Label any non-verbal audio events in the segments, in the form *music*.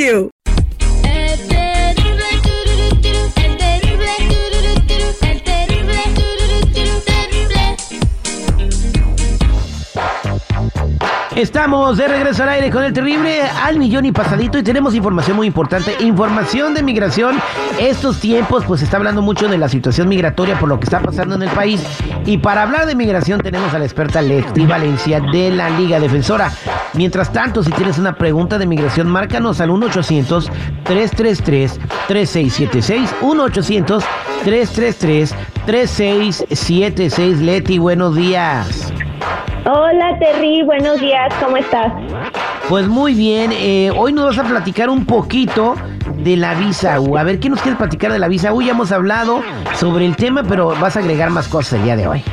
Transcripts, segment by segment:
you. Estamos de regreso al aire con el terrible al millón y pasadito y tenemos información muy importante, información de migración. Estos tiempos pues está hablando mucho de la situación migratoria por lo que está pasando en el país y para hablar de migración tenemos a la experta Leti Valencia de la Liga Defensora. Mientras tanto, si tienes una pregunta de migración, márcanos al 1-800-333-3676, 1-800-333-3676. Leti, buenos días. Hola Terry, buenos días, ¿cómo estás? Pues muy bien, eh, hoy nos vas a platicar un poquito de la visa U. A ver, ¿qué nos quieres platicar de la visa U? Ya hemos hablado sobre el tema, pero vas a agregar más cosas el día de hoy.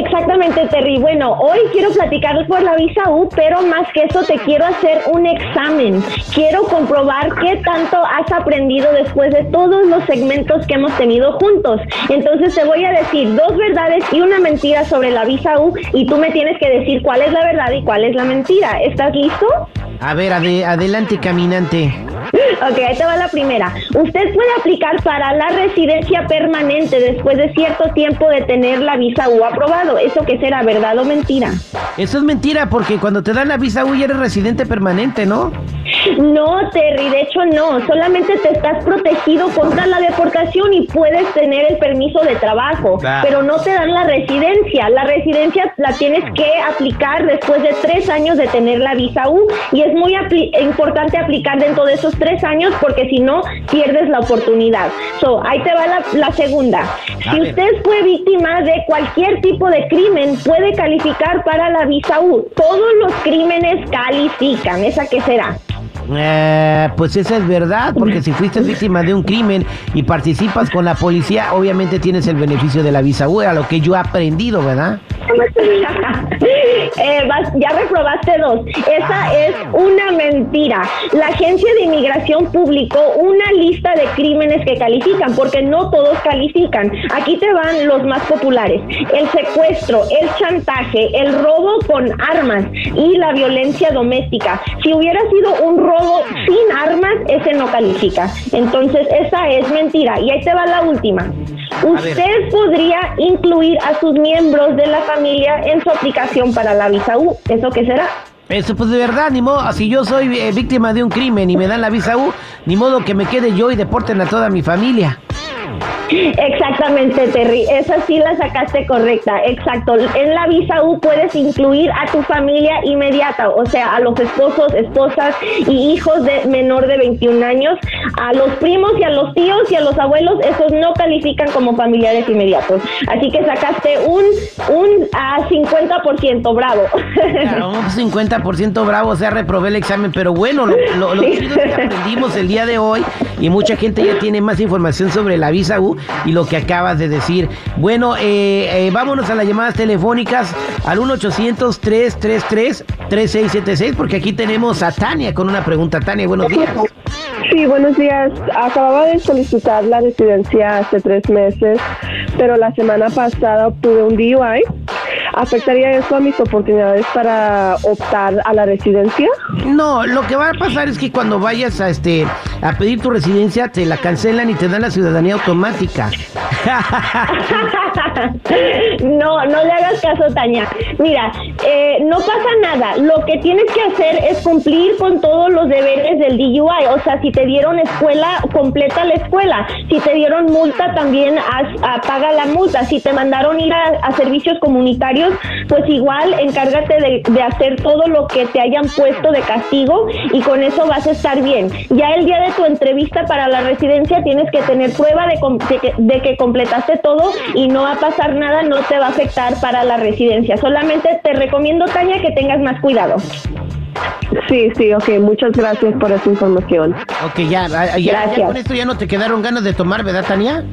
Exactamente, Terry. Bueno, hoy quiero platicar por la visa U, pero más que eso te quiero hacer un examen. Quiero comprobar qué tanto has aprendido después de todos los segmentos que hemos tenido juntos. Entonces te voy a decir dos verdades y una mentira sobre la visa U y tú me tienes que decir cuál es la verdad y cuál es la mentira. ¿Estás listo? A ver, adelante, caminante. Ok, ahí te va la primera. Usted puede aplicar para la residencia permanente después de cierto tiempo de tener la visa U aprobado. ¿Eso qué será, verdad o mentira? Eso es mentira porque cuando te dan la visa U ya eres residente permanente, ¿no? No, Terry, de hecho no. Solamente te estás protegido contra la deportación y puedes tener el permiso de trabajo, pero no te dan la residencia. La residencia la tienes que aplicar después de tres años de tener la visa U y es muy importante aplicar dentro de esos tres años porque si no pierdes la oportunidad. So, ahí te va la, segunda. si usted fue víctima de cualquier tipo de crimen, puede calificar para la visa U. Todos los crímenes califican. ¿Esa qué será? Eh, pues esa es verdad, porque si fuiste víctima de un crimen y participas con la policía, obviamente tienes el beneficio de la visa U, lo que yo he aprendido, ¿verdad? *laughs* Eh, ya reprobaste dos. Esa ah. es una mentira. La agencia de inmigración publicó una lista de crímenes que califican, porque no todos califican. Aquí te van los más populares. El secuestro, el chantaje, el robo con armas y la violencia doméstica. Si hubiera sido un robo sin armas, ese no califica. Entonces, esa es mentira. Y ahí te va la última. Usted podría incluir a sus miembros de la familia en su aplicación para la visa U. ¿Eso qué será? Eso pues de verdad, ni modo, si yo soy eh, víctima de un crimen y me dan la visa U, ni modo que me quede yo y deporten a toda mi familia. Exactamente, Terry. Esa sí la sacaste correcta. Exacto. En la visa U puedes incluir a tu familia inmediata, o sea, a los esposos, esposas y hijos de menor de 21 años, a los primos y a los tíos y a los abuelos, esos no califican como familiares inmediatos. Así que sacaste un, un a 50% bravo. Claro, un 50% bravo, o sea, reprobé el examen, pero bueno, lo, lo, chido es que aprendimos el día de hoy y mucha gente ya tiene más información sobre la visa U y lo que acabas de decir. Bueno, eh, eh, vámonos a las llamadas telefónicas al 1-800-333-3676 porque aquí tenemos a Tania con una pregunta. Tania, buenos días. Sí, buenos días. Acababa de solicitar la residencia hace tres meses, pero la semana pasada obtuve un DUI ¿Afectaría eso a mis oportunidades para optar a la residencia? No, lo que va a pasar es que cuando vayas a este a pedir tu residencia te la cancelan y te dan la ciudadanía automática. *laughs* no, no le hagas caso, Tania. Mira, eh, no pasa nada. Lo que tienes que hacer es cumplir con todos los deberes del DUI. O sea, si te dieron escuela, completa la escuela. Si te dieron multa, también paga la multa. Si te mandaron ir a servicios comunitarios, pues igual encárgate de, hacer todo lo que te hayan puesto de castigo y con eso vas a estar bien. Ya el día de tu entrevista para la residencia tienes que tener prueba de, de que completaste todo y no va a pasar nada, no te va a afectar para la residencia. Solamente te recomiendo, Tania, que tengas más cuidado. Sí, sí, ok, muchas gracias por esa información. Ok, ya, ya, ya, con esto ya no te quedaron ganas de tomar, ¿verdad, Tania?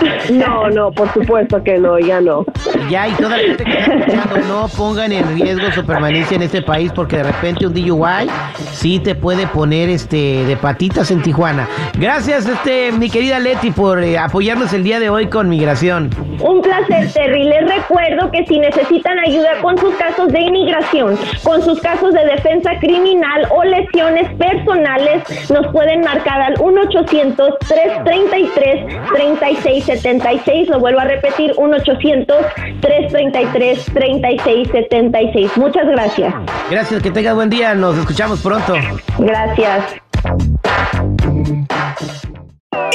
*laughs* No, no, por supuesto que no, ya no. Ya, y toda la gente que está escuchando, no pongan en riesgo su permanencia en este país porque de repente un DUI sí te puede poner este de patitas en Tijuana. Gracias, este mi querida Leti, por eh, apoyarnos el día de hoy con migración. Un placer, Terry. Les recuerdo que si necesitan ayuda con sus casos de inmigración, con sus casos de defensa criminal o lesiones personales, nos pueden marcar al 1-800-333-3676. Lo vuelvo a repetir, 1-800-333-3676. Muchas gracias. Gracias, que tenga buen día. Nos escuchamos pronto. Gracias.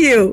you.